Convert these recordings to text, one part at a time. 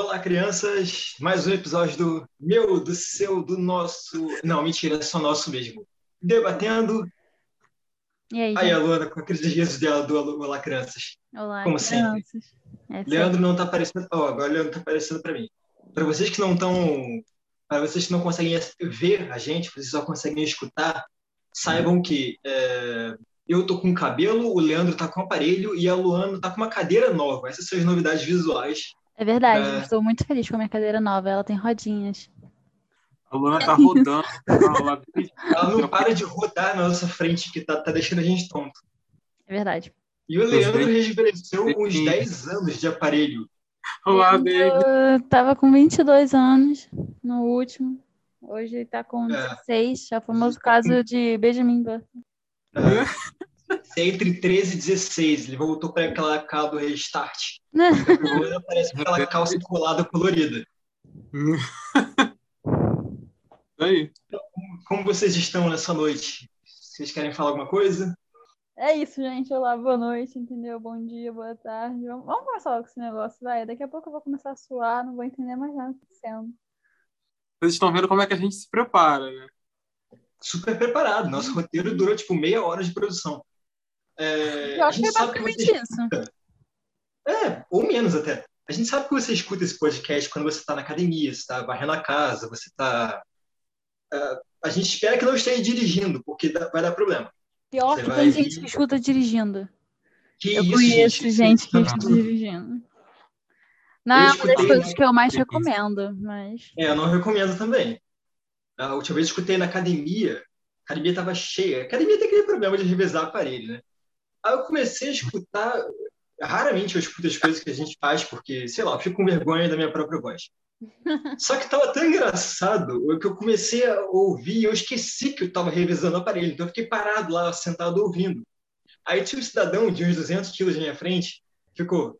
Olá, crianças! Mais um episódio do meu, do seu, do nosso. Não, mentira, é só nosso mesmo. Debatendo. E aí, Aí, a? Luana, com aqueles dias dela do Olá, crianças. Olá, como sempre. crianças. É Leandro não tá aparecendo. Ó, agora o Leandro tá aparecendo para mim. Para vocês que não estão. Para vocês que não conseguem ver a gente, vocês só conseguem escutar, saibam que é, eu tô com cabelo, o Leandro tá com aparelho e a Luana tá com uma cadeira nova. Essas são as novidades visuais. É verdade, É. estou muito feliz com a minha cadeira nova. Ela tem rodinhas. A Luna tá rodando. Ela- Ela não para de rodar na nossa frente, que tá, tá deixando a gente tonto. É verdade. E o Leandro rejuvenesceu uns 10 anos de aparelho. Olá, David. Eu tava com 22 anos no último. Hoje ele tá com É. 16. É o famoso caso de Benjamin Button. É entre 13 e 16. Ele voltou para aquela calça do restart. Agora parece aquela calça colada colorida. Aí? Como vocês estão nessa noite? Vocês querem falar alguma coisa? É isso, gente. Olá, boa noite, entendeu? Bom dia, boa tarde. Vamos, vamos começar logo esse negócio, vai. Daqui a pouco eu vou começar a suar, não vou entender mais nada acontecendo. Vocês estão vendo como é que a gente se prepara, né? Super preparado. Nosso roteiro durou tipo meia hora de produção. É, Eu acho que gente é que basicamente você isso. É, ou menos até. A gente sabe que você escuta esse podcast quando você está na academia, você está varrendo a casa, você está. a gente espera que não esteja dirigindo, porque dá- vai dar problema. Pior Você que vai tem gente que escuta dirigindo. Que Eu isso, conheço gente, que Você- escuta dirigindo. Não é uma das coisas que eu mais recomendo, mas. É, eu não recomendo também. A última vez eu escutei na academia, a academia estava cheia. A academia tem aquele problema de revezar aparelho, né? Aí eu comecei a escutar. Raramente eu escuto as coisas que a gente faz, porque, sei lá, eu fico com vergonha da minha própria voz. Só que estava tão engraçado que eu comecei a ouvir e eu esqueci que eu estava revezando o aparelho. Então eu fiquei parado lá, sentado, ouvindo. Aí tinha um cidadão de uns 200 quilos na minha frente, ficou,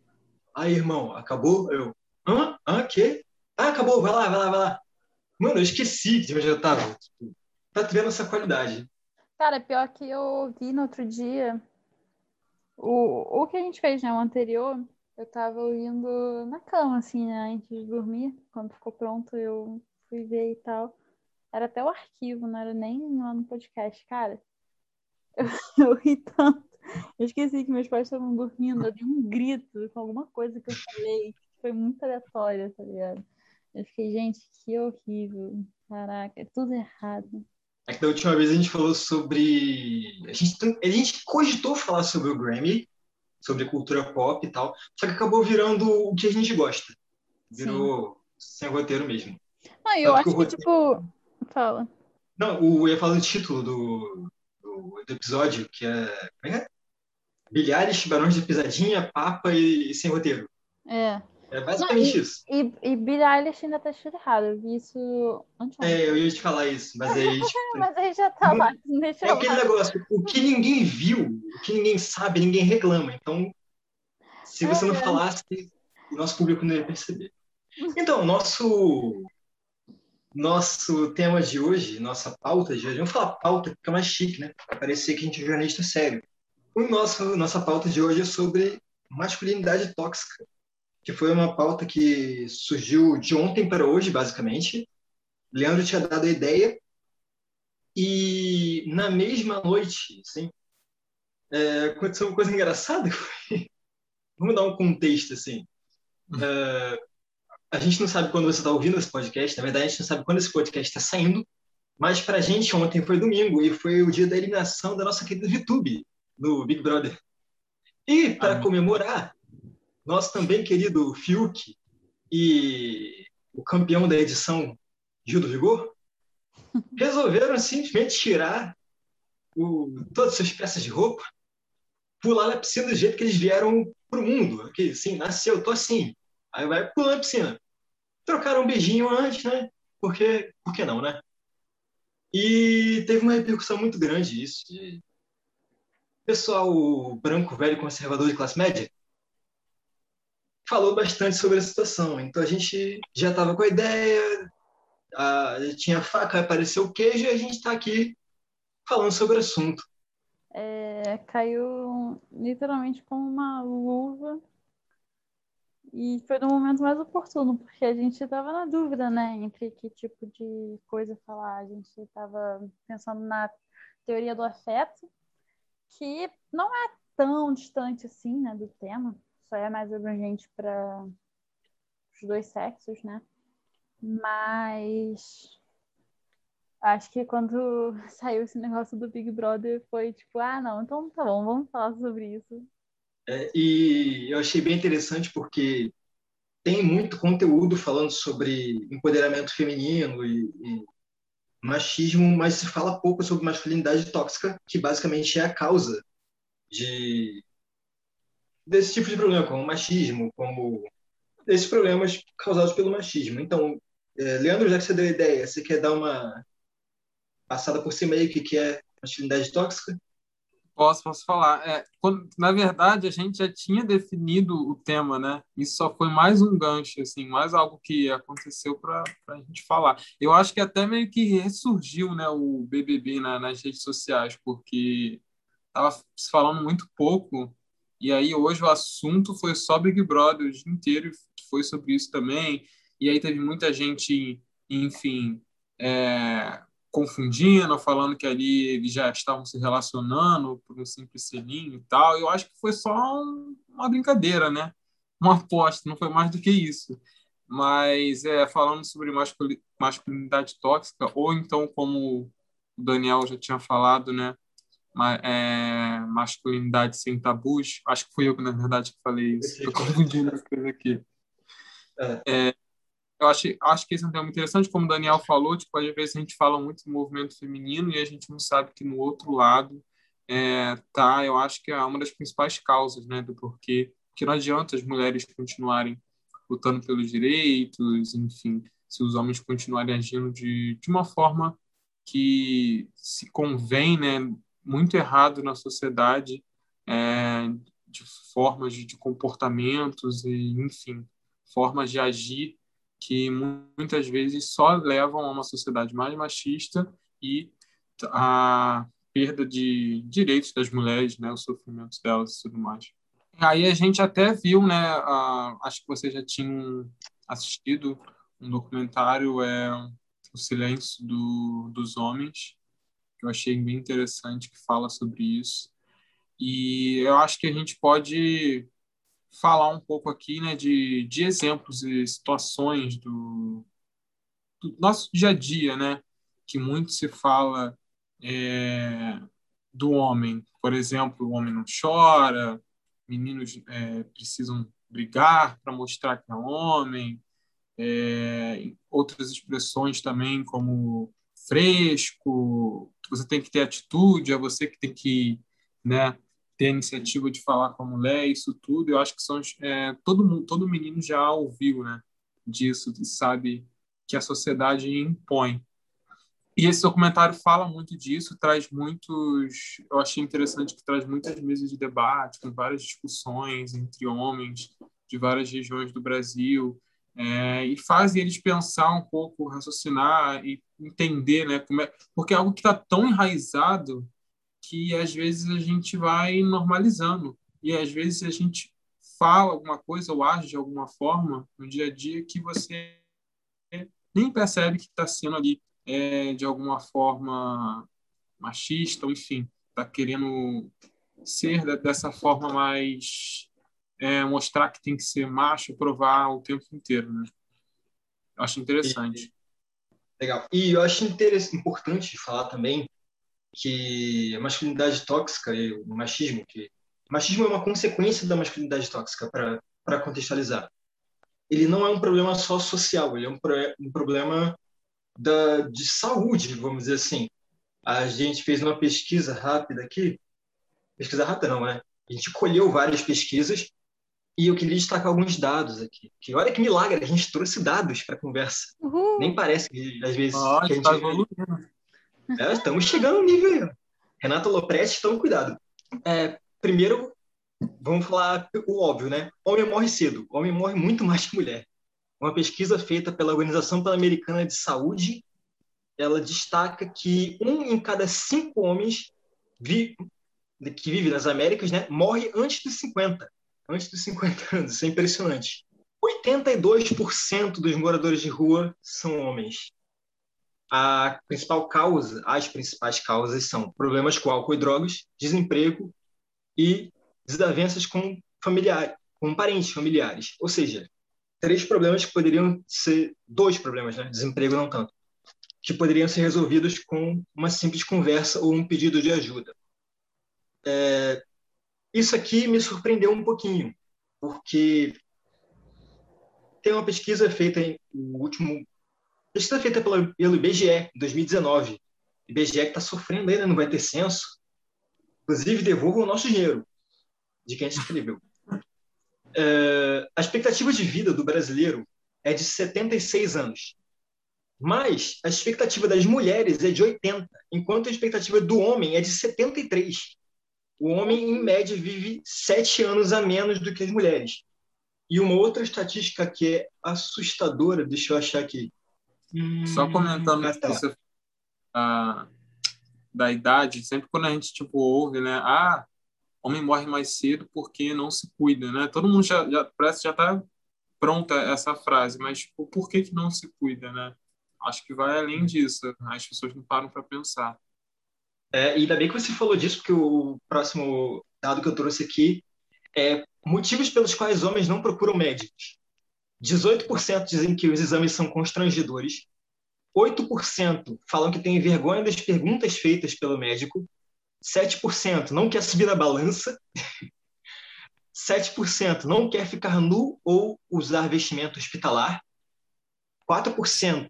aí, irmão, acabou? Eu, hã? Hã? Quê? Ah, acabou, vai lá, vai lá, vai lá. Mano, eu esqueci de onde eu tava. Tipo, Tá vendo essa qualidade. Cara, pior que eu vi no outro dia. O, o que a gente fez, né? O anterior, eu tava ouvindo na cama, assim, né? Antes de dormir. Quando ficou pronto, eu fui ver e tal. Era até o arquivo, não era nem lá no podcast. Cara, eu, eu ri tanto. Eu esqueci que meus pais estavam dormindo. Eu dei um grito com alguma coisa que eu falei. que Foi muito aleatória, tá ligado? Eu fiquei, gente, que horrível. Caraca, é tudo errado. É que da última vez a gente falou sobre. A gente, tem- a gente cogitou falar sobre o Grammy, sobre cultura pop e tal, só que acabou virando o que a gente gosta. Virou sem roteiro mesmo. Não, eu Tanto acho que, tipo. Fala. Não, o, eu ia falar do título do, do, do episódio, que é. Como é que é? Bilhares, Barões de Pisadinha, Papa e, sem roteiro. É. É basicamente isso. E, e Billie Eilish ainda tá escrito errado. Eu vi isso antes. É, eu ia te falar isso, mas aí, tipo, Mas aí já tá lá. Deixa É aquele lá. negócio, o que ninguém viu, o que ninguém sabe, ninguém reclama. Então, se você não É. falasse, o nosso público não ia perceber. Então, nosso nosso tema de hoje, nossa pauta de hoje, vamos falar pauta, porque é mais chique, né? Pra parecer que a gente é jornalista sério. O nosso, nossa pauta de hoje é sobre masculinidade tóxica, que foi uma pauta que surgiu de ontem para hoje, basicamente. Leandro tinha dado a ideia e na mesma noite, assim, é, aconteceu uma coisa engraçada. Vamos dar um contexto, assim. É, a gente não sabe quando você está ouvindo esse podcast, na verdade, a gente não sabe quando esse podcast está saindo, mas para a gente ontem foi domingo e foi o dia da eliminação da nossa querida VTube no Big Brother. E para Amém. comemorar, nosso também querido Fiuk e o campeão da edição, Gil do Vigor, resolveram simplesmente tirar o- todas as suas peças de roupa, pular na piscina do jeito que eles vieram pro mundo. Que assim, nasceu, tô assim. Aí vai pular na piscina. Trocaram um beijinho antes, né? Porque, por que não, né? E teve uma repercussão muito grande isso. De... Pessoal branco, velho, conservador de classe média falou bastante sobre a situação. Então a gente já estava com a ideia, a, tinha faca, apareceu o queijo e a gente está aqui falando sobre o assunto. É, caiu literalmente como uma luva E foi no momento mais oportuno, porque a gente estava na dúvida, né, entre que tipo de coisa falar. A gente estava pensando na teoria do afeto, que não é tão distante assim, né, do tema, só é mais abrangente para os dois sexos, né? Mas acho que quando saiu esse negócio do Big Brother foi tipo, ah, não, então tá bom, vamos falar sobre isso. É, e eu achei bem interessante porque tem muito conteúdo falando sobre empoderamento feminino e, e machismo, mas se fala pouco sobre masculinidade tóxica, que basicamente é a causa de desse tipo de problema, como machismo, como esses problemas causados pelo machismo. Então, é, Leandro, já que você deu a ideia, você quer dar uma passada por cima aí que, que é masculinidade tóxica? Posso, posso falar. É, quando, na verdade, a gente já tinha definido o tema, né? Isso só foi mais um gancho, assim, mais algo que aconteceu para a gente falar. Eu acho que até meio que ressurgiu, né, o BBB na, nas redes sociais, porque estava se falando muito pouco, e aí hoje o assunto foi só Big Brother o dia inteiro, foi sobre isso também, e aí teve muita gente, enfim, é, confundindo, falando que ali eles já estavam se relacionando por um simples selinho e tal. Eu acho que foi só uma brincadeira, né? Uma aposta, não foi mais do que isso. Mas é, falando sobre masculinidade tóxica, ou então, como o Daniel já tinha falado, né? É, masculinidade sem tabus. Acho que fui eu que, na verdade, que falei isso. Estou confundindo as coisas aqui. É. É, eu acho, acho que esse é um tema interessante, como o Daniel falou, tipo, às vezes a gente fala muito do movimento feminino e a gente não sabe que no outro lado é, tá, eu acho que é uma das principais causas, né, do porquê que não adianta as mulheres continuarem lutando pelos direitos, enfim, se os homens continuarem agindo de, de uma forma que se convém, né, muito errado na sociedade, é, de formas de, de comportamentos e, enfim, formas de agir que muitas vezes só levam a uma sociedade mais machista e a perda de direitos das mulheres, né, os sofrimentos delas e tudo mais. Aí a gente até viu, né, a, acho que vocês já tinham assistido um documentário, é O Silêncio do, dos Homens, que eu achei bem interessante, que fala sobre isso. E eu acho que a gente pode falar um pouco aqui né, de, de exemplos e situações do, do nosso dia a dia, né? Que muito se fala é, do homem. Por exemplo, o homem não chora, meninos é, precisam brigar para mostrar que é homem. É, outras expressões também, como fresco, você tem que ter atitude, é você que tem que né, ter a iniciativa de falar com a mulher, isso tudo, eu acho que são é, todo todo menino já ouviu, né, disso e sabe que a sociedade impõe. E esse documentário fala muito disso, traz muitos, eu achei interessante que traz muitas mesas de debate, com várias discussões entre homens de várias regiões do Brasil, é, e faz eles pensar um pouco, raciocinar e entender, né, como é, porque é algo que está tão enraizado que às vezes a gente vai normalizando. E às vezes a gente fala alguma coisa ou age de alguma forma no dia a dia que você nem percebe que está sendo ali é, de alguma forma machista ou enfim está querendo ser dessa forma mais é, mostrar que tem que ser macho provar o tempo inteiro né eu acho interessante legal e eu acho importante falar também que a masculinidade tóxica e o machismo, que machismo é uma consequência da masculinidade tóxica, para contextualizar. Ele não é um problema só social, ele é um, um problema da, de saúde, vamos dizer assim. A gente fez uma pesquisa rápida aqui, pesquisa rápida não, né? A gente colheu várias pesquisas e eu queria destacar alguns dados aqui. Que olha que milagre, a gente trouxe dados para a conversa. Uhum. Nem parece que às vezes oh, que a gente tá é, estamos chegando no nível aí. Renata Lopresti, toma cuidado. É, primeiro, vamos falar o óbvio, né? Homem morre cedo. Homem morre muito mais que mulher. Uma pesquisa feita pela Organização Pan-Americana de Saúde, ela destaca que um em cada cinco homens vi, que vive nas Américas, né, morre antes dos 50. Antes dos 50 anos. Isso é impressionante. 82% dos moradores de rua são homens. A principal causa, as principais causas são problemas com álcool e drogas, desemprego e desavenças com familiares, com parentes familiares. Ou seja, três problemas que poderiam ser dois problemas, né? Desemprego não tanto, que poderiam ser resolvidos com uma simples conversa ou um pedido de ajuda. É, isso aqui me surpreendeu um pouquinho, porque tem uma pesquisa feita em o último pesquisa feita pelo, IBGE em 2019. O IBGE está sofrendo ainda, não vai ter censo. Inclusive, devolvam o nosso dinheiro de quem se inscreveu. É, a expectativa de vida do brasileiro é de 76 anos. Mas a expectativa das mulheres é de 80, enquanto a expectativa do homem é de 73. O homem, em média, vive sete anos a menos do que as mulheres. E uma outra estatística que é assustadora, deixa eu achar aqui. Só comentando ah, tá. você, ah, da idade, sempre quando a gente tipo ouve, né? Ah, homem morre mais cedo porque não se cuida, né? Todo mundo já, já parece já está pronta essa frase, mas tipo, por que que não se cuida, né? Acho que vai além disso. As pessoas não param para pensar. É, e ainda bem que você falou disso, porque o próximo dado que eu trouxe aqui é motivos pelos quais homens não procuram médicos. 18% dizem que os exames são constrangedores. 8% falam que têm vergonha das perguntas feitas pelo médico. 7% não quer subir na balança. 7% não quer ficar nu ou usar vestimento hospitalar. 4%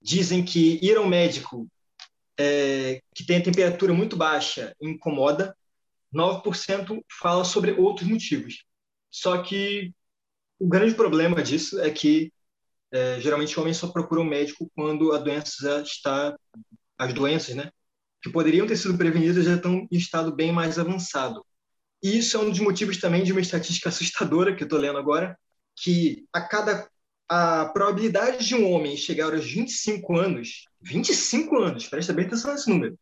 dizem que ir ao médico é, que tem a temperatura muito baixa incomoda, 9% fala sobre outros motivos. Só que o grande problema disso é que é, geralmente homens só procuram médico quando a doença está, as doenças, né, que poderiam ter sido prevenidas já estão em estado bem mais avançado. E isso é um dos motivos também de uma estatística assustadora que eu estou lendo agora, que a cada a probabilidade de um homem chegar aos 25 anos, 25 anos, presta bem atenção nesse número,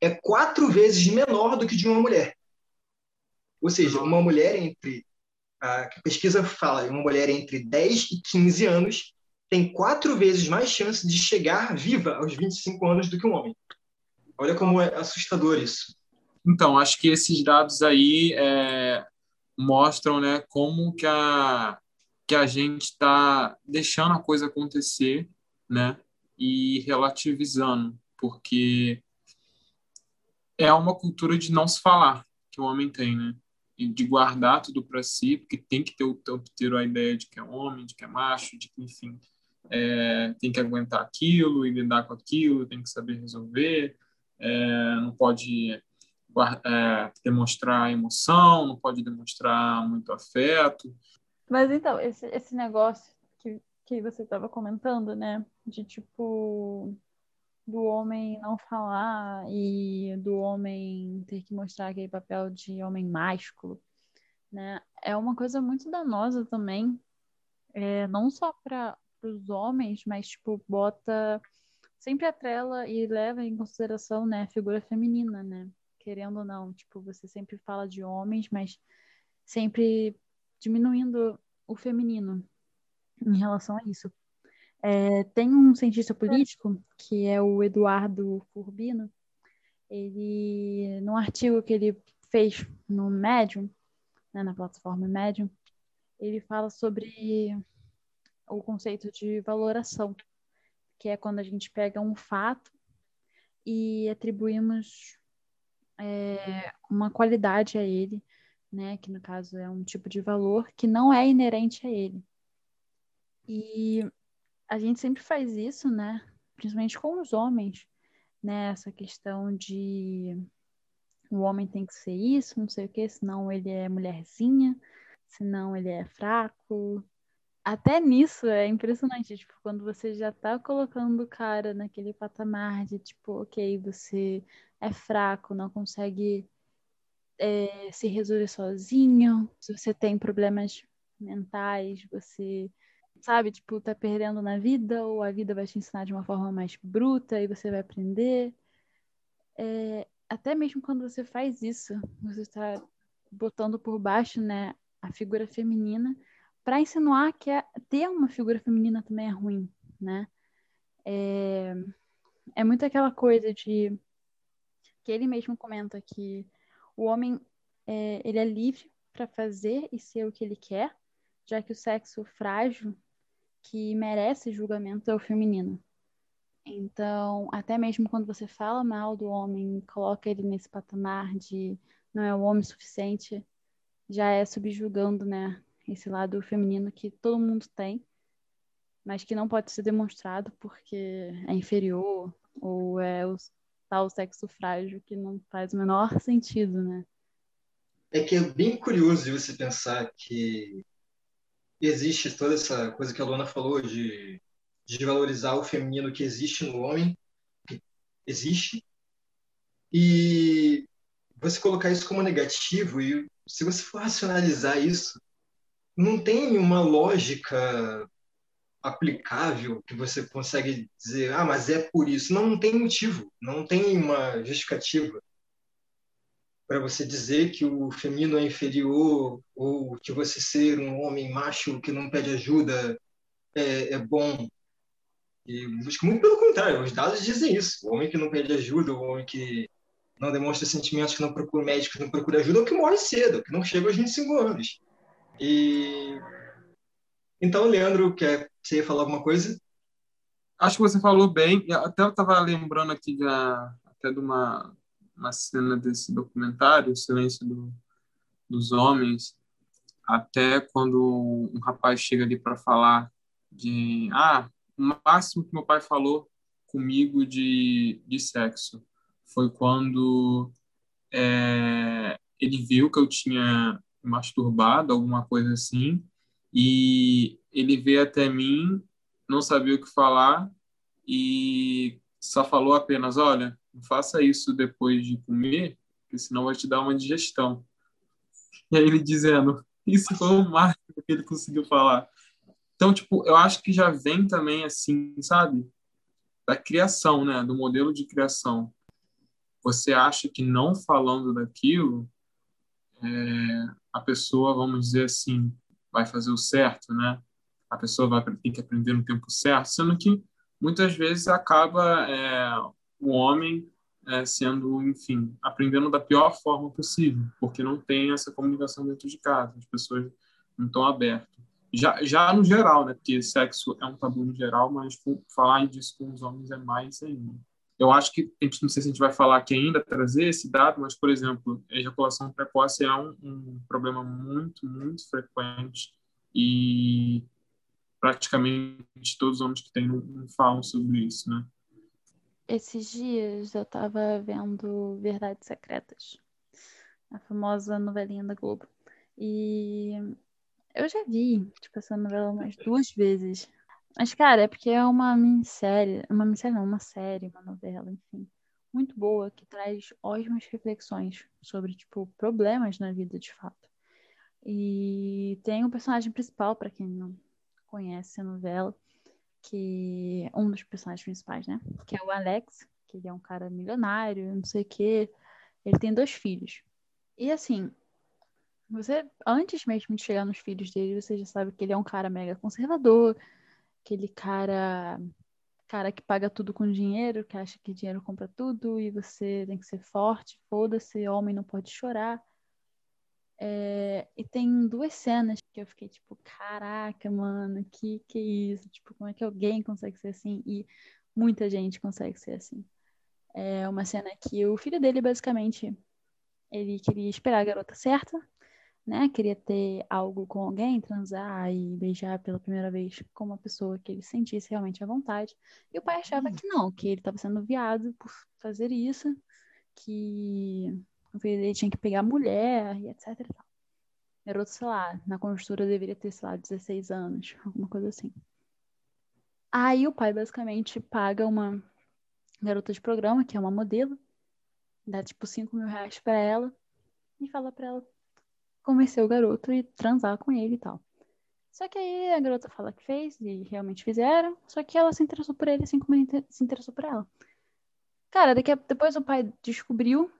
é quatro vezes menor do que de uma mulher. Ou seja, uma mulher entre. A pesquisa fala, uma mulher entre 10 e 15 anos tem quatro vezes mais chance de chegar viva aos 25 anos do que um homem. Olha como é assustador isso. Então, acho que esses dados aí é, mostram né, como que a, que a gente está deixando a coisa acontecer, né? E relativizando, porque é uma cultura de não se falar que o homem tem, né? E de guardar tudo para si, porque tem que ter o tempo inteiro a ideia de que é homem, de que é macho, de que, enfim, é, tem que aguentar aquilo e lidar com aquilo, tem que saber resolver, é, não pode é, demonstrar emoção, não pode demonstrar muito afeto. Mas então, esse, esse negócio que, que você estava comentando, né? De tipo, do homem não falar e do homem ter que mostrar aquele papel de homem másculo, né? É uma coisa muito danosa também, é, não só para os homens, mas tipo, bota sempre atrela e leva em consideração, né, a figura feminina, né? Querendo ou não, tipo, você sempre fala de homens, mas sempre diminuindo o feminino em relação a isso. É, tem um cientista político, que é o Eduardo Furbino, ele, num artigo que ele fez no Medium, né, na plataforma Medium, ele fala sobre o conceito de valoração, que é quando a gente pega um fato e atribuímos é, uma qualidade a ele, né? Que no caso é um tipo de valor que não é inerente a ele. E a gente sempre faz isso, né? Principalmente com os homens, né? Essa questão de o homem tem que ser isso, não sei o quê, senão ele é mulherzinha, senão ele é fraco. Até nisso é impressionante, tipo, quando você já tá colocando o cara naquele patamar de tipo, ok, você é fraco, não consegue é, se resolver sozinho, se você tem problemas mentais, você sabe, tipo, tá perdendo na vida, ou a vida vai te ensinar de uma forma mais bruta e você vai aprender. É, até mesmo quando você faz isso, você está botando por baixo, né, a figura feminina para insinuar que é, ter uma figura feminina também é ruim, né? É, é muito aquela coisa de que ele mesmo comenta que o homem é, ele é livre para fazer e ser o que ele quer, já que o sexo frágil que merece julgamento é o feminino. Então, até mesmo quando você fala mal do homem, coloca ele nesse patamar de não é o homem suficiente, já é subjugando, né, esse lado feminino que todo mundo tem, mas que não pode ser demonstrado porque é inferior ou é o sexo frágil que não faz o menor sentido, né? É que é bem curioso você pensar que existe toda essa coisa que a Luana falou de de valorizar o feminino que existe no homem, que existe, e você colocar isso como negativo, e se você for racionalizar isso, não tem uma lógica aplicável que você consegue dizer, ah, mas é por isso. Não, não tem motivo, não tem uma justificativa para você dizer que o feminino é inferior ou que você ser um homem macho que não pede ajuda é, é bom. E muito pelo contrário, os dados dizem isso. O homem que não pede ajuda, o homem que não demonstra sentimentos, que não procura médico, que não procura ajuda, é o que morre cedo, que não chega aos 25 anos. E então, Leandro, quer você falar alguma coisa? Acho que você falou bem. Até eu estava lembrando aqui de, até de uma, uma cena desse documentário, O Silêncio do, dos Homens, até quando um rapaz chega ali para falar de ah, o máximo que meu pai falou comigo de, de sexo foi quando é, ele viu que eu tinha masturbado, alguma coisa assim, e ele veio até mim, não sabia o que falar e só falou apenas: Olha, não faça isso depois de comer, porque senão vai te dar uma digestão. E aí ele dizendo: Isso foi o máximo que ele conseguiu falar. Então, tipo, eu acho que já vem também assim, sabe? Da criação, né? Do modelo de criação. Você acha que não falando daquilo, é, a pessoa, vamos dizer assim, vai fazer o certo, né? A pessoa vai ter que aprender no tempo certo, sendo que muitas vezes acaba é, o homem é, sendo, enfim, aprendendo da pior forma possível, porque não tem essa comunicação dentro de casa, as pessoas não estão abertas. Já, já no geral, né? Porque sexo é um tabu no geral, mas falar disso com os homens é mais ainda. Eu acho que, a gente, não sei se a gente vai falar aqui ainda, trazer esse dado, mas, por exemplo, a ejaculação precoce é um, um problema muito, muito frequente e praticamente todos os homens que têm não, falam sobre isso, né? Esses dias eu tava vendo Verdades Secretas, a famosa novelinha da Globo. E eu já vi, tipo, essa novela umas duas vezes. Mas, cara, é porque é uma minissérie, uma minissérie não, uma série, uma novela, enfim, muito boa, que traz ótimas reflexões sobre, tipo, problemas na vida, de fato. E tem um personagem principal, para quem não conhece a novela, que um dos personagens principais, né? Que é o Alex, que ele é um cara milionário, não sei o quê. Ele tem dois filhos. E assim, você, antes mesmo de chegar nos filhos dele, você já sabe que ele é um cara mega conservador, aquele cara cara que paga tudo com dinheiro, que acha que dinheiro compra tudo e você tem que ser forte, foda-se, homem não pode chorar. É, e tem duas cenas que eu fiquei tipo, caraca, mano, que que é isso? Tipo, como é que alguém consegue ser assim? E muita gente consegue ser assim. É uma cena que o filho dele, basicamente, ele queria esperar a garota certa, né? Queria ter algo com alguém, transar e beijar pela primeira vez com uma pessoa que ele sentisse realmente à vontade. E o pai achava que não, que ele estava sendo viado por fazer isso, que o filho dele tinha que pegar mulher e etc e tal. Garoto, sei lá, na conjuntura deveria ter, sei lá, 16 anos, alguma coisa assim. Aí o pai basicamente paga uma garota de programa, que é uma modelo, dá tipo 5 mil reais pra ela e fala pra ela convencer o garoto e transar com ele e tal. Só que aí a garota fala que fez e realmente fizeram, só que ela se interessou por ele assim como ele se interessou por ela. Cara, daqui a... depois o pai descobriu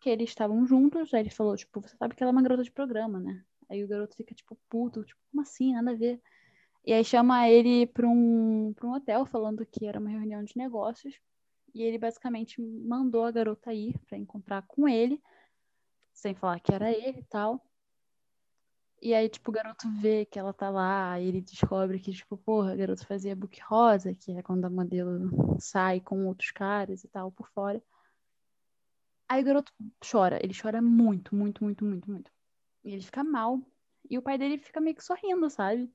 que eles estavam juntos, aí ele falou, tipo, você sabe que ela é uma garota de programa, né? Aí o garoto fica, tipo, puto, tipo, como assim? Nada a ver. E aí chama ele pra um, pra um hotel, falando que era uma reunião de negócios. E ele basicamente mandou a garota ir para encontrar com ele, sem falar que era ele e tal. E aí, tipo, o garoto vê que ela tá lá, e ele descobre que, tipo, porra, a garota fazia book rosa, que é quando a modelo sai com outros caras e tal, por fora. Aí o garoto chora, ele chora muito, muito, muito, muito, muito. E ele fica mal. E o pai dele fica meio que sorrindo, sabe?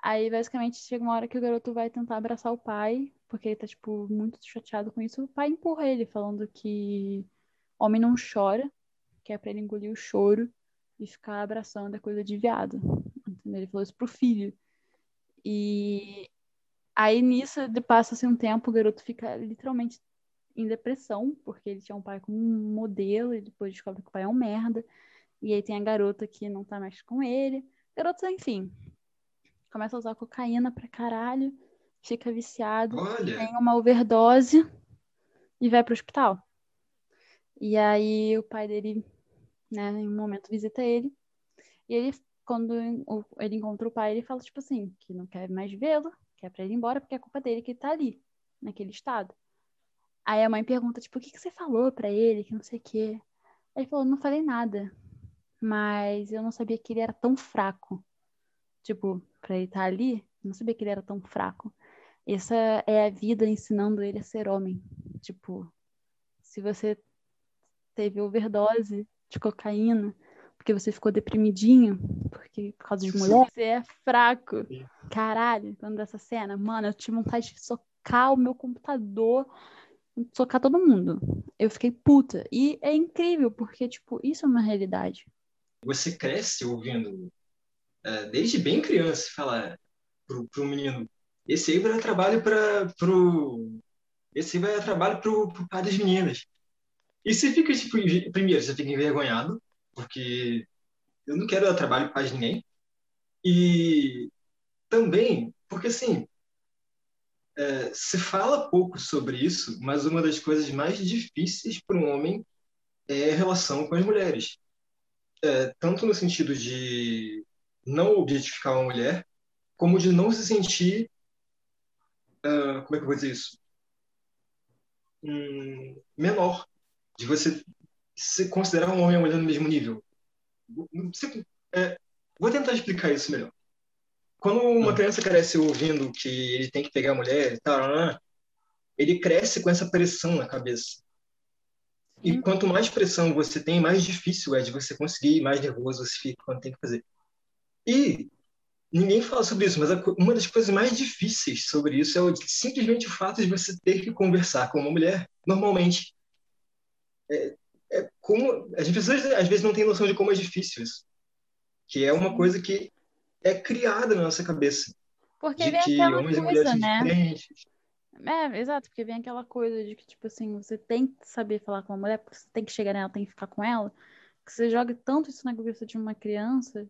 Aí, basicamente, chega uma hora que o garoto vai tentar abraçar o pai, porque ele tá, tipo, muito chateado com isso. O pai empurra ele, falando que homem não chora, que é pra ele engolir o choro e ficar abraçando é coisa de viado. Entendeu? Ele falou isso pro filho. E aí, nisso, passa-se um tempo, o garoto fica literalmente em depressão, porque ele tinha um pai como um modelo, e depois descobre que o pai é um merda. E aí tem a garota que não tá mais com ele. Garoto, enfim, começa a usar cocaína pra caralho, fica viciado, Olha. tem uma overdose e vai pro hospital. E aí o pai dele, né, em um momento visita ele, e ele, quando ele encontra o pai, ele fala, tipo assim, que não quer mais vê-lo, quer pra ele ir embora, porque é culpa dele que ele tá ali, naquele estado. Aí a mãe pergunta, tipo, o que, que você falou pra ele, que não sei o quê. Ele falou, não falei nada, mas eu não sabia que ele era tão fraco. Tipo, pra ele estar tá ali, não sabia que ele era tão fraco. Essa é a vida ensinando ele a ser homem. Tipo, se você teve overdose de cocaína, porque você ficou deprimidinho, porque por causa de mulher, você é fraco. Caralho, quando essa cena, mano, eu tive vontade de socar o meu computador, socar todo mundo. Eu fiquei puta. E é incrível, porque, tipo, isso é uma realidade. Você cresce ouvindo é, desde bem criança, falar pro, pro menino, esse aí vai dar trabalho para pro esse aí vai dar trabalho pro, pro pai das meninas. E você fica, tipo, primeiro, você fica envergonhado, porque eu não quero dar trabalho para ninguém. E também, porque assim, é, se fala pouco sobre isso, mas uma das coisas mais difíceis para um homem é a relação com as mulheres. É, tanto no sentido de não objetificar uma mulher, como de não se sentir. Uh, como é que eu vou dizer isso? Um, menor. De você se considerar um homem e uma mulher no mesmo nível. Você, é, vou tentar explicar isso melhor. Quando uma criança cresce ouvindo que ele tem que pegar a mulher ele cresce com essa pressão na cabeça. E quanto mais pressão você tem, mais difícil é de você conseguir, mais nervoso você fica quando tem que fazer. E ninguém fala sobre isso, mas uma das coisas mais difíceis sobre isso é simplesmente o fato de você ter que conversar com uma mulher normalmente. É, é como as pessoas às vezes não têm noção de como é difícil isso, que é uma coisa que é criada na nossa cabeça. Porque de vem que aquela homens coisa, né? diferentes. É, exato, porque vem aquela coisa de que, tipo assim, você tem que saber falar com uma mulher, porque você tem que chegar nela, tem que ficar com ela, que você joga tanto isso na cabeça de uma criança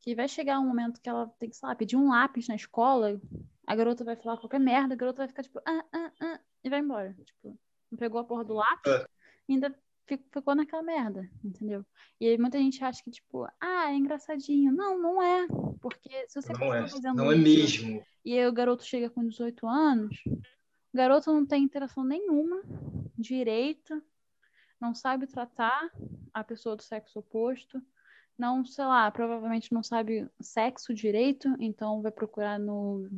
que vai chegar um momento que ela tem que, sei lá, pedir um lápis na escola, a garota vai falar qualquer merda, a garota vai ficar tipo, ah, ah, ah, e vai embora. Tipo, não pegou a porra do lápis, É. ainda ficou naquela merda, entendeu? E aí muita gente acha que, tipo, ah, é engraçadinho. Não, não é. Porque se você Não é, fazendo não é mesmo. e aí o garoto chega com 18 anos, o garoto não tem interação nenhuma, direito, não sabe tratar a pessoa do sexo oposto, não, sei lá, provavelmente não sabe sexo direito, então vai procurar no,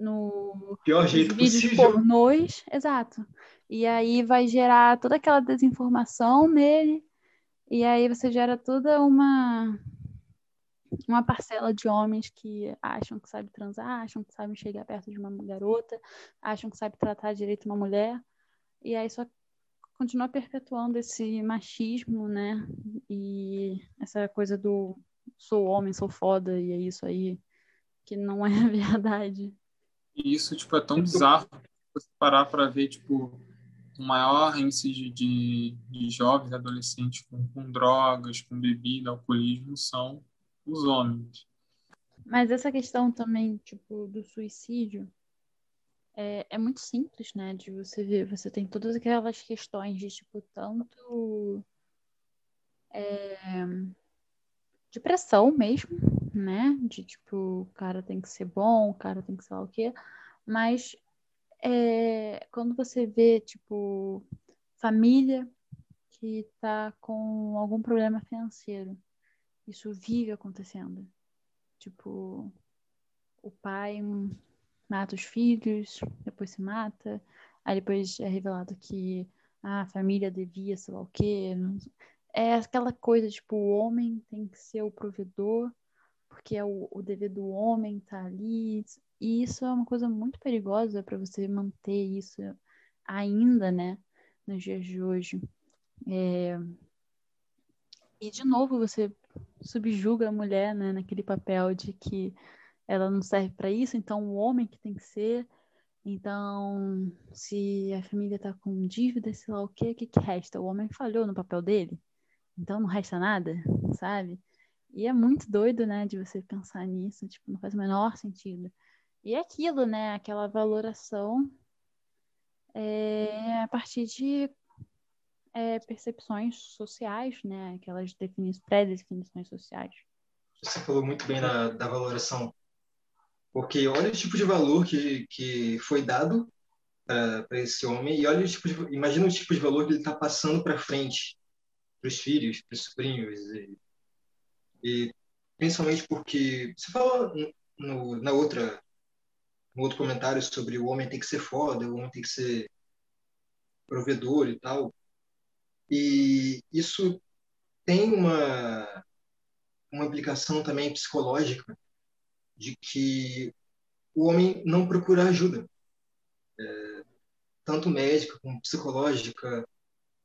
no Pior jeito vídeos possível. pornôs, exato. E aí vai gerar toda aquela desinformação nele, e aí você gera toda uma uma parcela de homens que acham que sabe transar, acham que sabem chegar perto de uma garota, acham que sabe tratar direito uma mulher, e aí só continua perpetuando esse machismo, né? E essa coisa do sou homem, sou foda, e é isso aí, que não é verdade. E isso, tipo, é tão bizarro você parar para ver, tipo, o maior índice de, de, de jovens, adolescentes com, com drogas, com bebida, alcoolismo, são os homens. Mas essa questão também, tipo, do suicídio é, é muito simples, né? De você ver, você tem todas aquelas questões de, tipo, tanto é, de pressão mesmo, né? De tipo, o cara tem que ser bom, o cara tem que ser lá o quê. Mas é, quando você vê, tipo, família que tá com algum problema financeiro, isso vive acontecendo. Tipo, o pai mata os filhos, depois se mata, aí depois é revelado que a família devia, sei lá o quê. É aquela coisa, tipo, o homem tem que ser o provedor, porque é o, o dever do homem tá ali. E isso é uma coisa muito perigosa para você manter isso ainda, né, nos dias de hoje. É... E, de novo, você subjuga a mulher, né, naquele papel de que ela não serve para isso, então o homem que tem que ser. Então, se a família tá com dívida, sei lá o quê, o que, que resta? O homem falhou no papel dele, então não resta nada, sabe? E é muito doido, né, de você pensar nisso, tipo, não faz o menor sentido. E é aquilo, né, aquela valoração é, a partir de é, percepções sociais, né, aquelas pré-definições sociais. Você falou muito bem da, da valoração porque olha o tipo de valor que, que foi dado para esse homem e olha o tipo de, imagina o tipo de valor que ele está passando para frente para os filhos, para os sobrinhos e, e, principalmente porque você falou no, na outra no outro comentário sobre o homem tem que ser foda, o homem tem que ser provedor e tal. E isso tem uma uma implicação também psicológica de que o homem não procura ajuda, é, tanto médica como psicológica.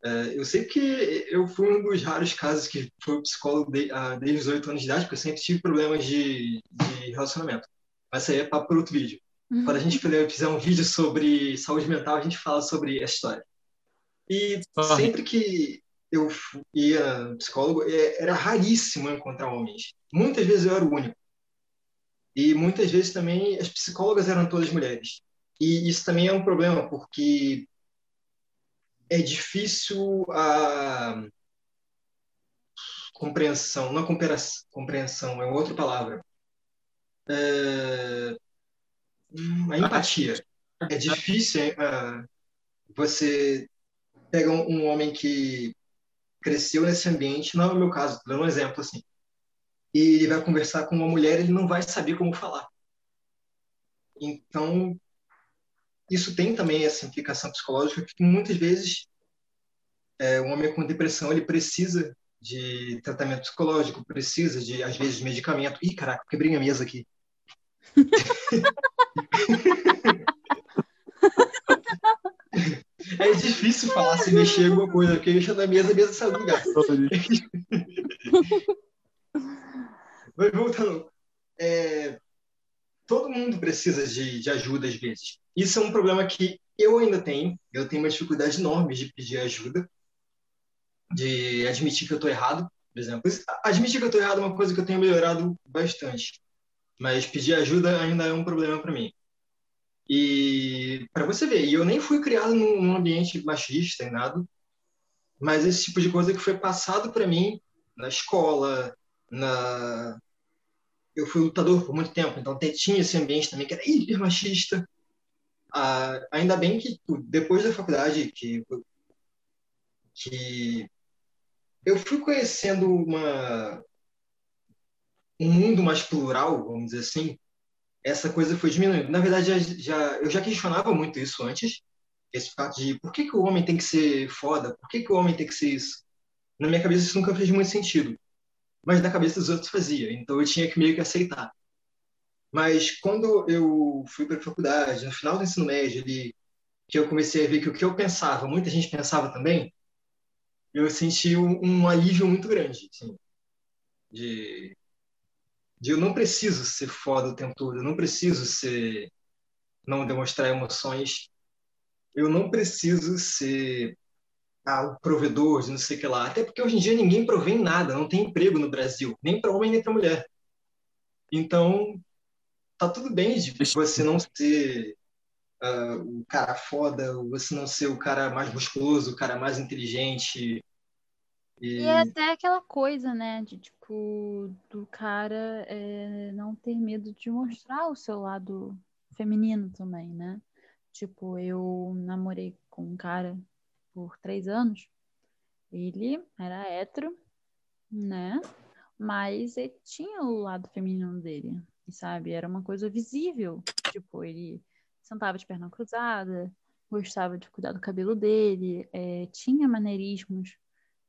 É, eu sei que eu fui um dos raros casos que fui psicólogo de, ah, desde os oito anos de idade, porque eu sempre tive problemas de, de relacionamento. Mas isso aí é papo para outro vídeo. Uhum. Quando a gente fizer um vídeo sobre saúde mental, a gente fala sobre essa história. E sempre que eu ia psicólogo, é, era raríssimo encontrar homens. Muitas vezes eu era o único. E muitas vezes também as psicólogas eram todas mulheres. E isso também é um problema, porque é difícil a compreensão, não compreensão, é outra palavra. É... A empatia. É difícil é, você pega um homem que cresceu nesse ambiente, não é o meu caso, dando um exemplo assim e ele vai conversar com uma mulher, ele não vai saber como falar. Então, isso tem também essa implicação psicológica que muitas vezes é, um homem com depressão ele precisa de tratamento psicológico, precisa de às vezes de medicamento. Ih, caraca, quebrei a mesa aqui. é difícil falar se mexer alguma coisa, porque deixa na mesa, a mesa saiu do lugar. Mas voltando, é, todo mundo precisa de, de ajuda às vezes. Isso é um problema que eu ainda tenho. Eu tenho uma dificuldade enorme de pedir ajuda, de admitir que eu estou errado, por exemplo. Admitir que eu estou errado é uma coisa que eu tenho melhorado bastante, mas pedir ajuda ainda é um problema para mim. E para você ver, eu nem fui criado num ambiente machista e nada, mas esse tipo de coisa que foi passado para mim na escola, na, eu fui lutador por muito tempo, então tinha esse ambiente também que era hiper machista. Ah, ainda bem que depois da faculdade que que eu fui conhecendo uma um mundo mais plural, vamos dizer assim. Essa coisa foi diminuindo. Na verdade, já, já eu já questionava muito isso antes, esse fato de por que, que o homem tem que ser foda, por que, que o homem tem que ser isso. Na minha cabeça isso nunca fez muito sentido mas na cabeça dos outros fazia. Então eu tinha que meio que aceitar. Mas quando eu fui para a faculdade, no final do ensino médio, ali, que eu comecei a ver que o que eu pensava, muita gente pensava também, eu senti um, um alívio muito grande, assim, de, de eu não preciso ser foda o tempo todo, eu não preciso ser não demonstrar emoções, eu não preciso ser ah, o provedor de não sei o que lá. Até porque hoje em dia ninguém provém nada, não tem emprego no Brasil, nem para homem nem para mulher. Então, tá tudo bem de você não ser uh, o cara foda, você não ser o cara mais musculoso, o cara mais inteligente. E... e é até aquela coisa, né, de tipo, do cara é, não ter medo de mostrar o seu lado feminino também, né? Tipo, eu namorei com um cara por três anos. Ele era hétero, né? Mas ele tinha o lado feminino dele, sabe? Era uma coisa visível. Tipo, ele sentava de perna cruzada, gostava de cuidar do cabelo dele, é, tinha maneirismos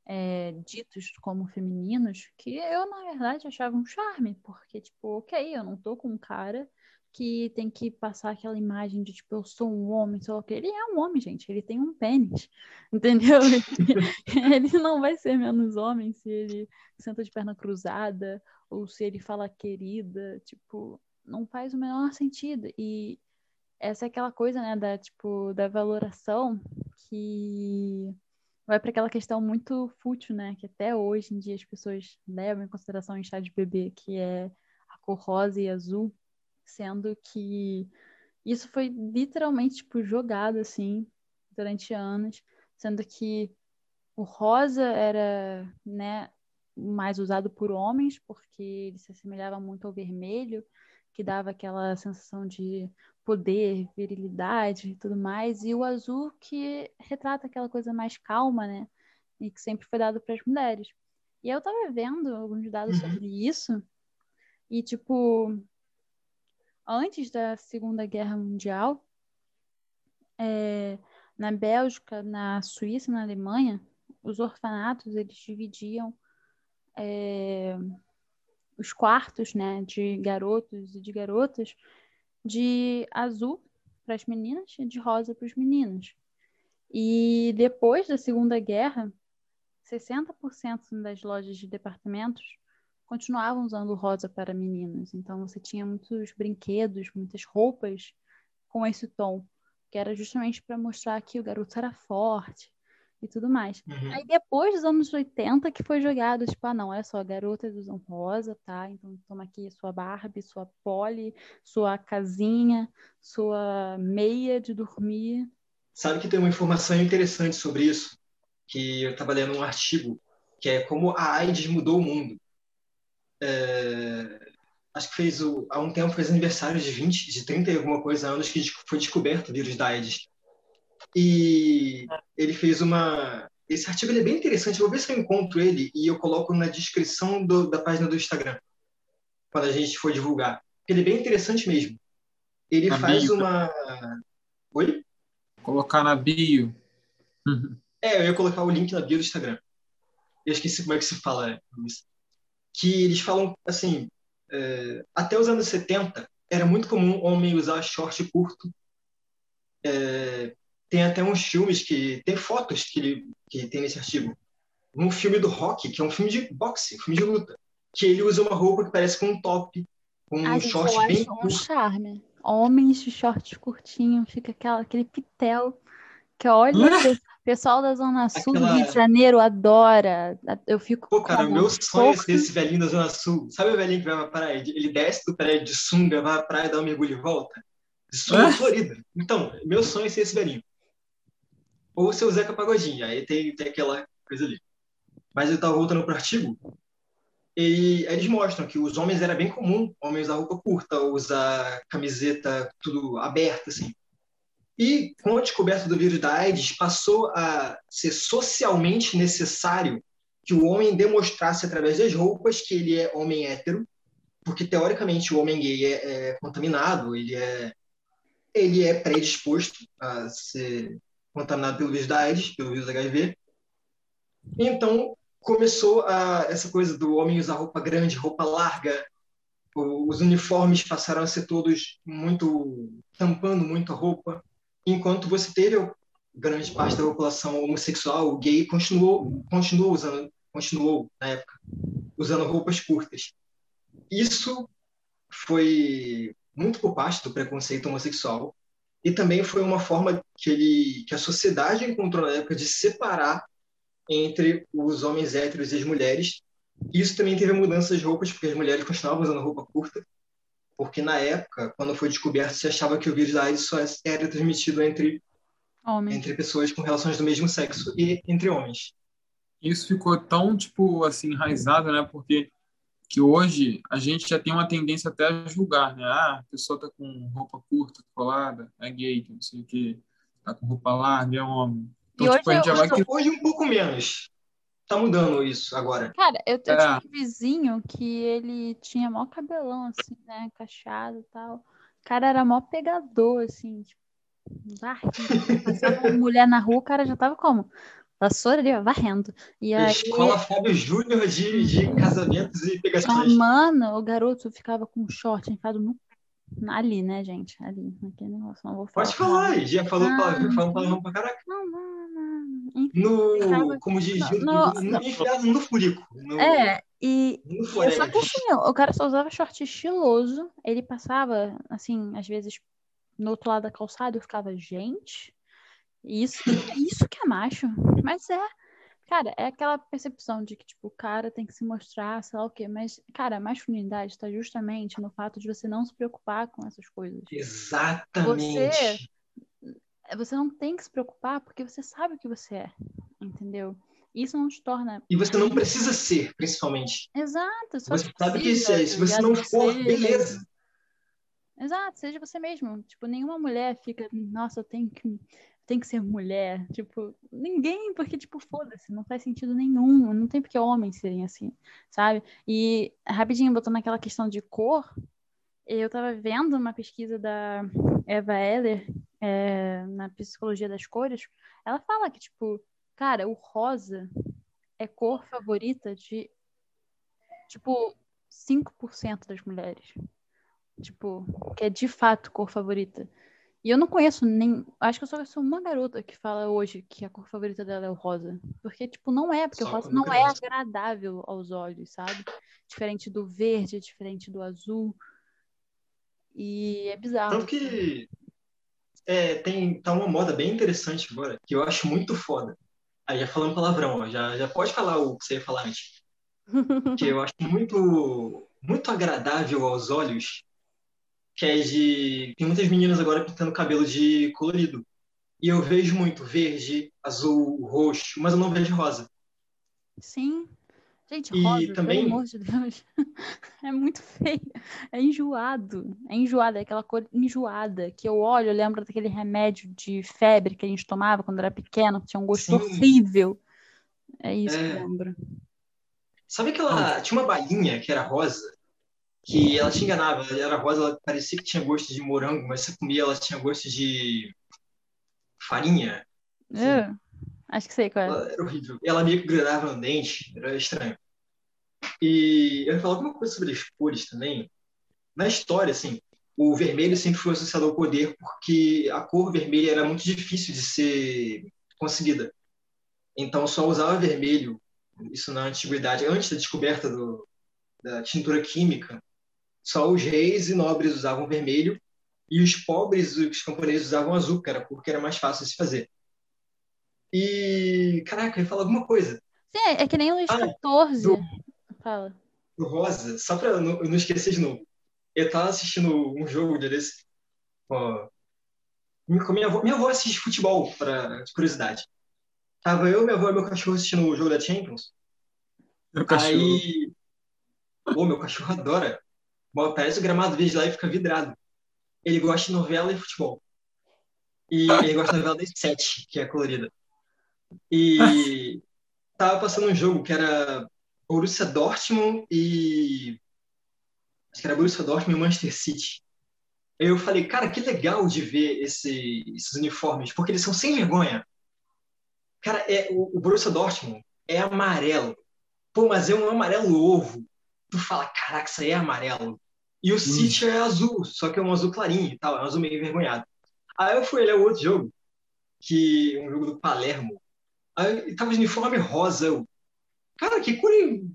é, ditos como femininos que eu, na verdade, achava um charme, porque, tipo, ok, eu não tô com um cara que tem que passar aquela imagem de, tipo, eu sou um homem, só que ele é um homem, gente, ele tem um pênis, entendeu? ele não vai ser menos homem se ele senta de perna cruzada ou se ele fala querida, tipo, não faz o menor sentido. E essa é aquela coisa, né, da, tipo, da valoração que vai para aquela questão muito fútil, né, que até hoje em dia as pessoas levam em consideração em chá de bebê, que é a cor rosa e azul, sendo que isso foi literalmente, tipo, jogado, assim, durante anos, sendo que o rosa era, né, mais usado por homens, porque ele se assemelhava muito ao vermelho, que dava aquela sensação de poder, virilidade e tudo mais, e o azul que retrata aquela coisa mais calma, né? E que sempre foi dado para as mulheres. E eu tava vendo alguns dados uhum. sobre isso, e tipo, antes da Segunda Guerra Mundial, é, na Bélgica, na Suíça, na Alemanha, os orfanatos eles dividiam é, os quartos, né, de garotos e de garotas, de azul para as meninas e de rosa para os meninos. E depois da Segunda Guerra, 60% das lojas de departamentos continuavam usando rosa para meninas. Então você tinha muitos brinquedos, muitas roupas com esse tom, que era justamente para mostrar que o garoto era forte, e tudo mais. Uhum. Aí depois dos anos 80 que foi jogado, tipo, ah não, olha só, garotas usam rosa, tá? Então toma aqui sua Barbie, sua Polly, sua casinha, sua meia de dormir. Sabe que tem uma informação interessante sobre isso? Que eu estava lendo um artigo, que é como a AIDS mudou o mundo. É... Acho que fez o... há um tempo fez aniversário de 20, de 30 e alguma coisa anos que foi descoberto o vírus da AIDS. E ele fez uma. Esse artigo é bem interessante. Vou ver se eu encontro ele e eu coloco na descrição do, da página do Instagram, quando a gente for divulgar. Ele é bem interessante mesmo. Ele na faz bio. uma. Oi? Colocar na bio. É, eu ia colocar o link na bio do Instagram. Eu esqueci como é que se fala isso. Que eles falam assim: é, até os anos 70 era muito comum homem usar short curto, é, tem até uns filmes que. Tem fotos que, ele, que tem nesse artigo. Um filme do Rock, que é um filme de boxe, um filme de luta. Que ele usa uma roupa que parece com um top, com um short bem curto. um charme. Homens de short curtinho, fica aquela, aquele pitel. Que olha, pessoal da Zona Sul Aquela... do Rio de Janeiro adora. Eu fico. Pô, cara, o meu sonho é ser esse velhinho da Zona Sul. Sabe o velhinho que vai pra praia? Ele desce do prédio de sunga, vai à praia, dá um mergulho e volta? De sunga florida. Então, meu sonho é ser esse velhinho ou seu Zeca Pagodinho. Aí tem, tem aquela coisa ali. Mas eu estava voltando para o artigo, e eles mostram que os homens era bem comum, homens usar roupa curta, usar camiseta tudo aberta, assim. E com a descoberta do vírus da AIDS, passou a ser socialmente necessário que o homem demonstrasse através das roupas que ele é homem hétero, porque teoricamente o homem gay é, é contaminado, ele é ele é predisposto a ser contaminado pelo vírus da AIDS, pelo vírus HIV. Então, começou a, essa coisa do homem usar roupa grande, roupa larga, os uniformes passaram a ser todos muito tampando muito a roupa, enquanto você teve grande parte da população homossexual, gay, continuou continuou usando continuou na época usando roupas curtas. Isso foi muito por parte do preconceito homossexual e também foi uma forma que, ele, que a sociedade encontrou na época de separar entre os homens héteros e as mulheres. Isso também teve mudanças de roupas, porque as mulheres continuavam usando roupa curta, porque na época, quando foi descoberto, se achava que o vírus da AIDS só era transmitido entre, entre pessoas com relações do mesmo sexo e entre homens. Isso ficou tão, tipo, assim, enraizado, né? Porque que hoje a gente já tem uma tendência até a julgar, né? Ah, a pessoa tá com roupa curta, colada, é gay, não sei o quê. Tá com roupa larga, é homem. Então, e tipo, hoje, a gente já vai... hoje um pouco menos. Tá mudando isso agora. Cara, eu, eu é. tinha um vizinho que ele tinha mó cabelão, assim, né? Cacheado e tal. O cara era mó pegador, assim, tipo, varrendo. Passava uma mulher na rua, o cara já tava como? Vassoura ali, ó, varrendo. E aí... Escola Fábio Júnior de, de casamentos e pegações. Ah, mano, o garoto ficava com um short enfiado no Ali, né, gente? Ali, naquele negócio. Não vou falar. Pode falar, já falou ah, palavrão, falando palavrão pra caraca. Não, não, Enfim, no, como diz, no, no, no, enfiado no furico. No, é, e. No só que assim, o cara só usava short estiloso. Ele passava, assim, às vezes no outro lado da calçada, eu ficava, gente, isso, isso que é macho. Mas é. Cara, é aquela percepção de que, tipo, o cara tem que se mostrar, sei lá o quê. Mas, cara, a masculinidade está justamente no fato de você não se preocupar com essas coisas. Exatamente. Você, você não tem que se preocupar porque você sabe o que você é, entendeu? Isso não te torna. E você não precisa ser, principalmente. Exato. Você sabe que isso é. Se você não for, beleza. Exato, seja você mesmo. Tipo, nenhuma mulher fica, nossa, eu tenho que tem que ser mulher. Tipo, ninguém, porque, tipo, foda-se, não faz sentido nenhum. Não tem porque homens serem assim, sabe? E, rapidinho, botando aquela questão de cor, eu tava vendo uma pesquisa da Eva Heller é, na Psicologia das Cores. Ela fala que, tipo, cara, o rosa é cor favorita de, tipo, 5% das mulheres. Tipo, que é de fato cor favorita. E eu não conheço nem. Acho que eu só conheço uma garota que fala hoje que a cor favorita dela é o rosa. Porque, tipo, não é, porque só o rosa não é agradável aos olhos, sabe? Diferente do verde, diferente do azul. E é bizarro. Tanto que é, tem, tá uma moda bem interessante agora, que eu acho muito foda. Aí já falando palavrão, ó, já, já pode falar o que você ia falar antes. que eu acho muito, muito agradável aos olhos que é de. Tem muitas meninas agora pintando cabelo de colorido. E eu vejo muito verde, azul, roxo, mas eu não vejo rosa. Sim. Gente, rosa, e também... pelo amor de Deus. É muito feio. É enjoado. É enjoado, é aquela cor enjoada. Que eu olho, eu lembro daquele remédio de febre que a gente tomava quando era pequeno, que tinha um gosto Sim. horrível. É isso é... que eu lembro. Sabe aquela. Tinha uma balinha que era rosa, que ela te enganava. Ela era rosa, ela parecia que tinha gosto de morango, mas você comia, ela tinha gosto de farinha. Uh, acho que sei qual é. Ela era horrível. Ela meio que grudava no dente, era estranho. E eu ia falar alguma coisa sobre as cores também. Na história, assim, o vermelho sempre foi associado ao poder porque a cor vermelha era muito difícil de ser conseguida. Então só usava vermelho, isso na antiguidade, antes da descoberta do, da tintura química, só os reis e nobres usavam vermelho e os pobres, os camponeses usavam azul, porque era mais fácil de se fazer. E, caraca, eu ia falar alguma coisa. Sim, é que nem o Luís ah, 14. Do, Fala. Do Rosa, só pra não, não esquecer de novo. Eu tava assistindo um jogo desse. Ó, minha avó, minha avó assiste futebol, pra, de curiosidade. Tava eu, minha avó e meu cachorro assistindo o jogo da Champions. Meu cachorro. Aí. Pô, meu cachorro adora. Parece o gramado verde lá e fica vidrado. Ele gosta de novela e futebol. E ele gosta da novela das sete, que é colorida. E tava passando um jogo que era Borussia Dortmund e. Acho que era Borussia Dortmund e Manchester City. Eu falei, cara, que legal de ver esse, esses uniformes, porque eles são sem vergonha. Cara, é, o, o Borussia Dortmund é amarelo. Pô, mas é um amarelo ovo. Tu fala, caraca, isso aí é amarelo. E o hum. City é azul, só que é um azul clarinho e tal, é um azul meio envergonhado. Aí eu fui olhar o outro jogo, que um jogo do Palermo. Aí tava de uniforme rosa. Eu, cara, que cor.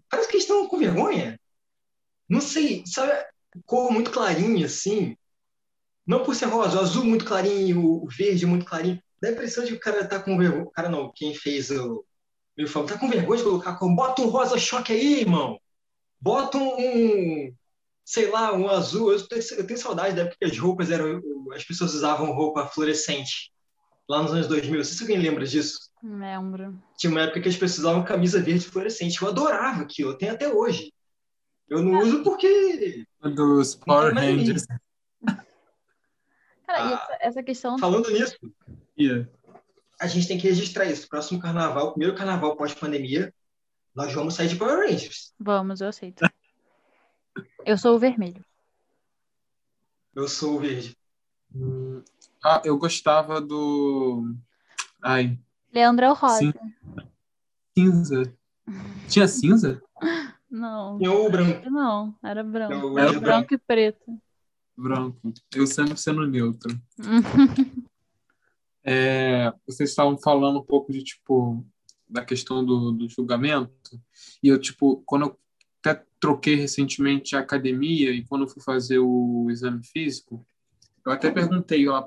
Parece que eles estão com vergonha. Não sei, sabe? Cor muito clarinha, assim. Não por ser rosa, o azul muito clarinho, o verde muito clarinho. Dá a impressão de que o cara tá com vergonha. O cara não, quem fez o uniforme tá com vergonha de colocar como. Bota um rosa choque aí, irmão. Bota um, sei lá, um azul. Eu tenho, eu tenho saudade da época que as roupas eram. As pessoas usavam roupa fluorescente. Lá nos anos 2000. Não sei se alguém lembra disso. Lembro. Tinha uma época que as pessoas usavam camisa verde fluorescente. Eu adorava aquilo. Eu tenho até hoje. Eu não uso porque. Dos Power Rangers. Cara, e essa, essa questão. Falando nisso, Yeah. a gente tem que registrar isso. Próximo carnaval, primeiro carnaval pós-pandemia, nós vamos sair de Power Rangers. Vamos, eu aceito. Eu sou o vermelho. Eu sou o verde. Hum, Ah, eu gostava do. Ai, Leandro é o rosa. Sim. cinza. Tinha cinza? Não. Tinha o branco. Não, era É branco. o Era Ed branco. Branco e preto. Branco. Eu sempre sendo neutro. É, vocês estavam falando um pouco de, tipo, da questão do, do julgamento. E eu, tipo, quando eu até troquei recentemente a academia e quando eu fui fazer o exame físico, eu até perguntei lá,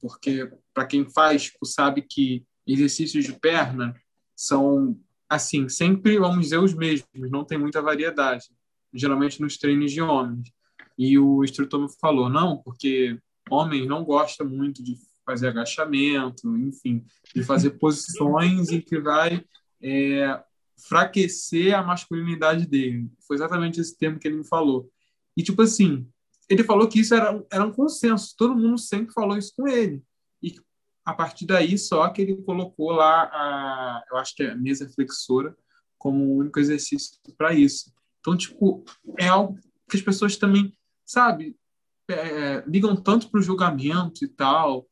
porque para quem faz, tipo, sabe que exercícios de perna são, assim, sempre, vamos dizer, os mesmos, não tem muita variedade, geralmente nos treinos de homens. E o instrutor me falou, não, porque homem não gosta muito de fazer agachamento, enfim, de fazer posições em que vai é, fraquecer a masculinidade dele. Foi exatamente esse termo que ele me falou. E, tipo assim, ele falou que isso era, era um consenso, todo mundo sempre falou isso com ele. E a partir daí, só que ele colocou lá, a, eu acho que é a mesa flexora, como o único exercício para isso. Então, tipo, é algo que as pessoas também, sabe, é, ligam tanto para o julgamento e tal,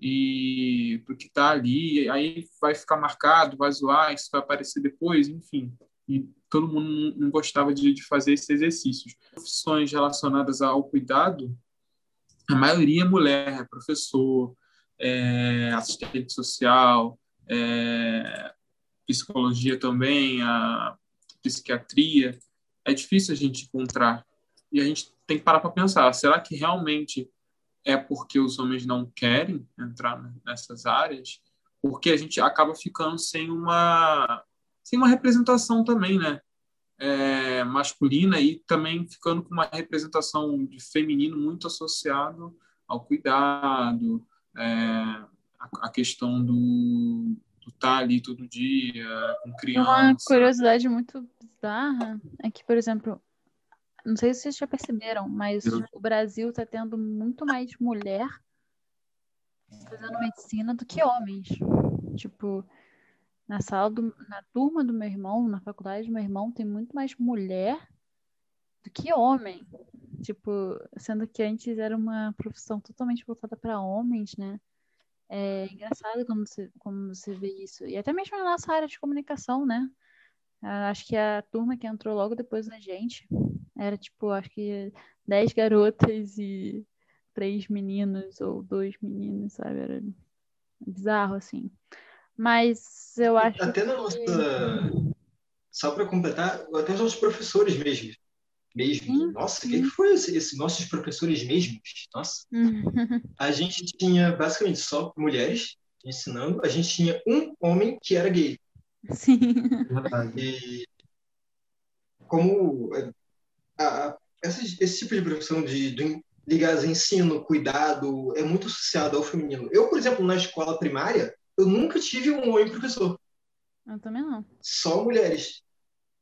e para o que está ali, aí vai ficar marcado, vai zoar, isso vai aparecer depois, enfim. E todo mundo não- gostava de, de fazer esses exercícios. Profissões relacionadas ao cuidado, a maioria é mulher, é professor, é assistente social, é psicologia também, a psiquiatria. É difícil a gente encontrar. E a gente tem que parar para pensar: será que realmente é porque os homens não querem entrar nessas áreas? Porque a gente acaba ficando sem uma, sem uma representação também, né? É, masculina e também ficando com uma representação de feminino muito associado ao cuidado, é, a, a questão do estar ali todo dia com criança. Uma curiosidade muito bizarra é que, por exemplo, não sei se vocês já perceberam, mas Eu- o Brasil está tendo muito mais mulher fazendo medicina do que homens. Tipo, na sala do, na turma do meu irmão, na faculdade do meu irmão, tem muito mais mulher do que homem. Tipo, sendo que antes era uma profissão totalmente voltada para homens, né? É engraçado quando você, quando você vê isso. E até mesmo na nossa área de comunicação, né? Ah, Acho que a turma que entrou logo depois da gente era tipo, acho que 10 garotas e três meninos ou dois meninos, sabe? Era bizarro, assim. Mas eu acho Até na que... nossa. Só para completar, até os nossos professores mesmo. Mesmo. Sim, Nossa, quem foi esse, esse nossos professores mesmos? Nossa. Uhum. A gente tinha basicamente só mulheres ensinando. A gente tinha um homem que era gay. Sim. E como é, a- a- esse, esse tipo de profissão de, de ligadas ensino, cuidado, é muito associado ao feminino. Eu, por exemplo, na escola primária, eu nunca tive um homem professor. Eu também não. Só mulheres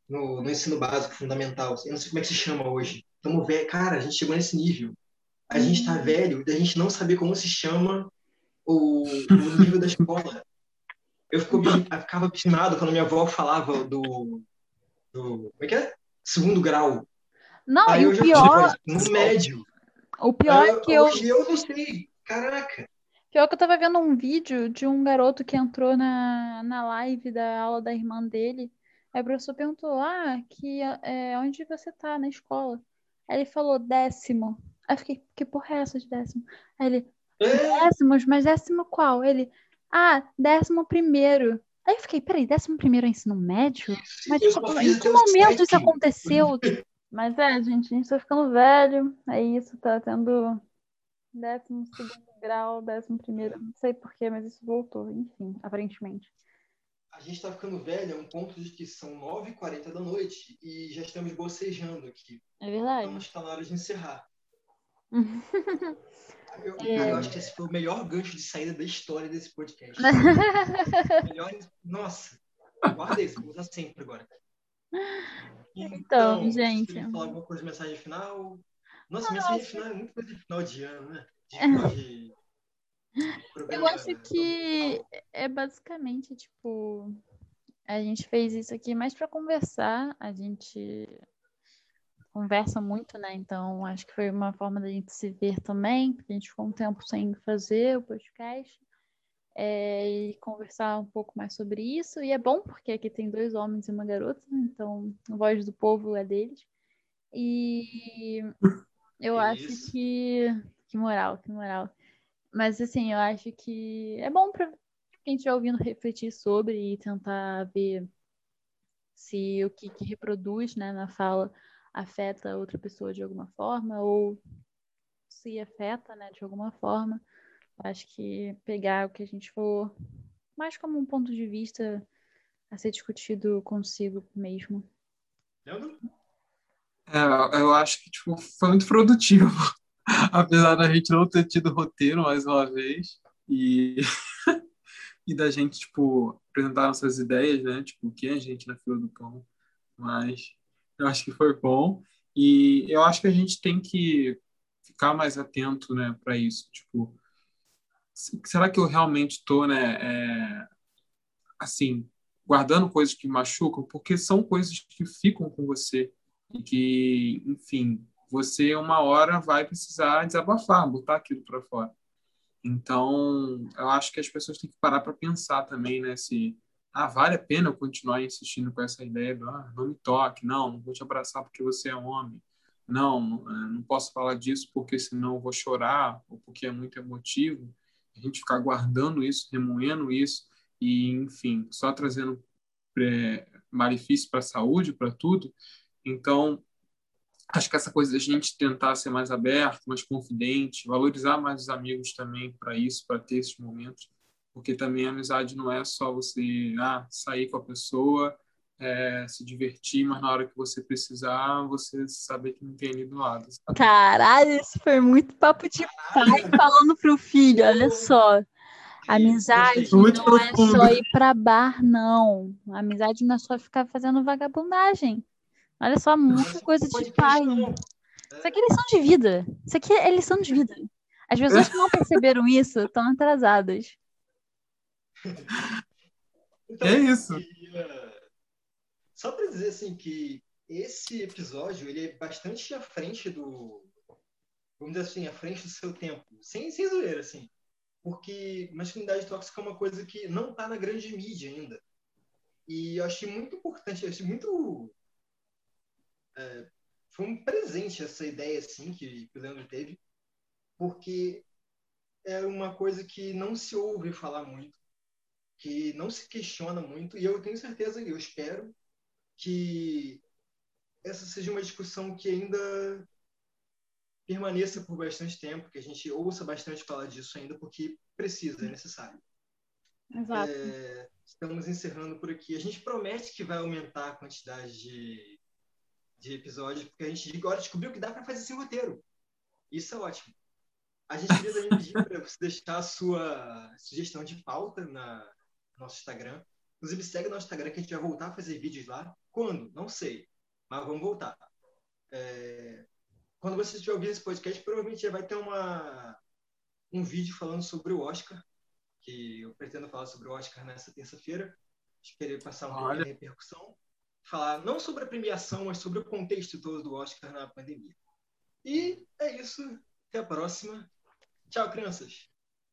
no, no ensino básico, fundamental. Eu não sei como é que se chama hoje. Tamo velho. Cara, a gente chegou nesse nível. A gente tá velho da gente não saber como se chama o, o nível da escola. Eu, fico, eu ficava abismado quando minha avó falava do, do. Como é que é? Segundo grau. Não, Aí e o pior, no médio. o pior é que eu, Hoje eu não sei. Caraca. Pior que eu tava vendo um vídeo de um garoto que entrou na, na live da aula da irmã dele. Aí o professor perguntou, ah, que, é, onde você tá na escola? Aí ele falou, décimo. Aí eu fiquei, que porra é essa de décimo? Aí ele, É, décimos, mas décimo qual? Ele, ah, décimo primeiro. Aí eu fiquei, peraí, décimo primeiro é ensino médio? Mas tipo, em que momento isso aconteceu? Mas é, gente, a gente tá ficando velho, é isso, tá tendo décimo segundo grau, décimo primeiro, não sei porquê, mas isso voltou, enfim, aparentemente. A gente tá ficando velho a um ponto de que são 9h40 da noite e já estamos bocejando aqui. É Então verdade. acho que tá na hora de encerrar. Eu, É. eu acho que esse foi o melhor gancho de saída da história desse podcast. melhor, nossa, guarda isso, vou usar sempre agora. Então, então gente. Falar alguma coisa de mensagem final? Nossa, mensagem final é muito coisa de final de ano, né? De, de Eu acho que é basicamente, tipo, a gente fez isso aqui mais para conversar. A gente conversa muito, né? Então, acho que foi uma forma da gente se ver também. A gente ficou um tempo sem fazer o podcast. É, e conversar um pouco mais sobre isso. E é bom, porque aqui tem dois homens e uma garota, então a voz do povo é deles. E eu acho que. Que moral, que moral. Mas, assim, eu acho que é bom para quem estiver ouvindo refletir sobre e tentar ver se o que, que reproduz né, na fala afeta outra pessoa de alguma forma ou se afeta né, de alguma forma. Acho que pegar o que a gente for mais como um ponto de vista a ser discutido consigo mesmo. É, eu acho que tipo, foi muito produtivo, apesar da gente não ter tido roteiro mais uma vez e, e da gente tipo apresentar nossas ideias, né? Tipo, o que é a gente na fila do pão, mas eu acho que foi bom e eu acho que a gente tem que ficar mais atento, né, para isso, tipo, será que eu realmente estou, né, é, assim, guardando coisas que machucam? Porque são coisas que ficam com você e que, enfim, você uma hora vai precisar desabafar, botar aquilo para fora. Então, eu acho que as pessoas têm que parar para pensar também, né, se ah, vale a pena eu continuar insistindo com essa ideia do ah, não me toque, não, não vou te abraçar porque você é homem, não, não posso falar disso porque senão eu vou chorar ou porque é muito emotivo. A gente ficar guardando isso, remoendo isso e, enfim, só trazendo é, malefício para a saúde, para tudo. Então, acho que essa coisa da gente tentar ser mais aberto, mais confidente, valorizar mais os amigos também para isso, para ter esses momentos porque também a amizade não é só você ah, sair com a pessoa, é, se divertir, mas na hora que você precisar, você saber que não tem ali do lado. Sabe? Caralho, isso foi muito papo de pai falando pro filho, olha só. Amizade não é só ir para bar, não. amizade não é só ficar fazendo vagabundagem. Olha só, muita coisa de pai. Isso aqui é lição de vida. Isso aqui é lição de vida. As pessoas que não perceberam isso estão atrasadas. Então, é isso. Queria... Só para dizer assim que esse episódio ele é bastante à frente do, vamos dizer assim, à frente do seu tempo, sem, sem zoeira, assim. Porque masculinidade tóxica é uma coisa que não está na grande mídia ainda. E eu achei muito importante, eu achei muito. É, foi um presente essa ideia, assim, que, que o Leandro teve, porque é uma coisa que não se ouve falar muito que não se questiona muito, e eu tenho certeza, eu espero, que essa seja uma discussão que ainda permaneça por bastante tempo, que a gente ouça bastante falar disso ainda, porque precisa, é necessário. Exato. É, estamos encerrando por aqui. A gente promete que vai aumentar a quantidade de, de episódios, porque a gente agora descobriu que dá para fazer sem roteiro. Isso é ótimo. A gente queria pedir para você deixar a sua sugestão de pauta na, nosso Instagram. Inclusive, segue nosso Instagram que a gente vai voltar a fazer vídeos lá. Quando? Não sei. Mas vamos voltar. É... Quando você estiver ouvindo esse podcast, provavelmente já vai ter uma... um vídeo falando sobre o Oscar, que eu pretendo falar sobre o Oscar nessa terça-feira. Espero passar um pouco de repercussão. Falar não sobre a premiação, mas sobre o contexto todo do Oscar na pandemia. E é isso. Até a próxima. Tchau, crianças.